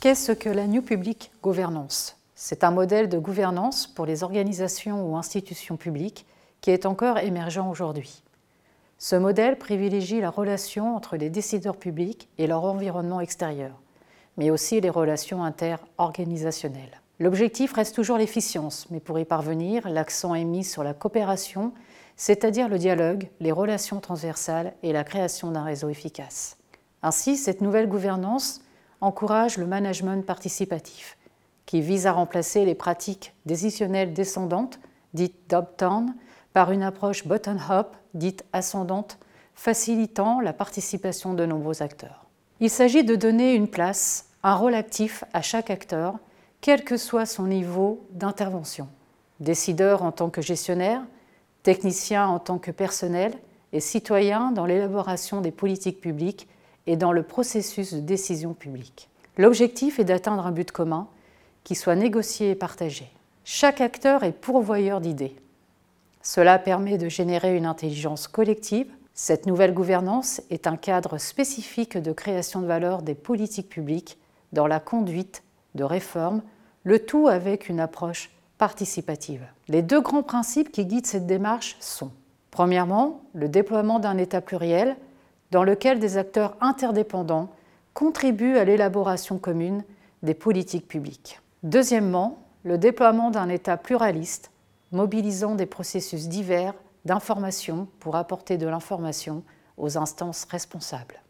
Qu'est-ce que la New Public Governance C'est un modèle de gouvernance pour les organisations ou institutions publiques qui est encore émergent aujourd'hui. Ce modèle privilégie la relation entre les décideurs publics et leur environnement extérieur, mais aussi les relations interorganisationnelles. L'objectif reste toujours l'efficience, mais pour y parvenir, l'accent est mis sur la coopération, c'est-à-dire le dialogue, les relations transversales et la création d'un réseau efficace. Ainsi, cette nouvelle gouvernance encourage le management participatif, qui vise à remplacer les pratiques décisionnelles descendantes, dites top-down, par une approche bottom-up, dite ascendante, facilitant la participation de nombreux acteurs. Il s'agit de donner une place, un rôle actif à chaque acteur, quel que soit son niveau d'intervention. Décideur en tant que gestionnaire, technicien en tant que personnel et citoyen dans l'élaboration des politiques publiques et dans le processus de décision publique. L'objectif est d'atteindre un but commun qui soit négocié et partagé. Chaque acteur est pourvoyeur d'idées. Cela permet de générer une intelligence collective. Cette nouvelle gouvernance est un cadre spécifique de création de valeur des politiques publiques dans la conduite de réformes, le tout avec une approche participative. Les deux grands principes qui guident cette démarche sont, premièrement, le déploiement d'un État pluriel dans lequel des acteurs interdépendants contribuent à l'élaboration commune des politiques publiques. Deuxièmement, le déploiement d'un État pluraliste, mobilisant des processus divers d'information pour apporter de l'information aux instances responsables.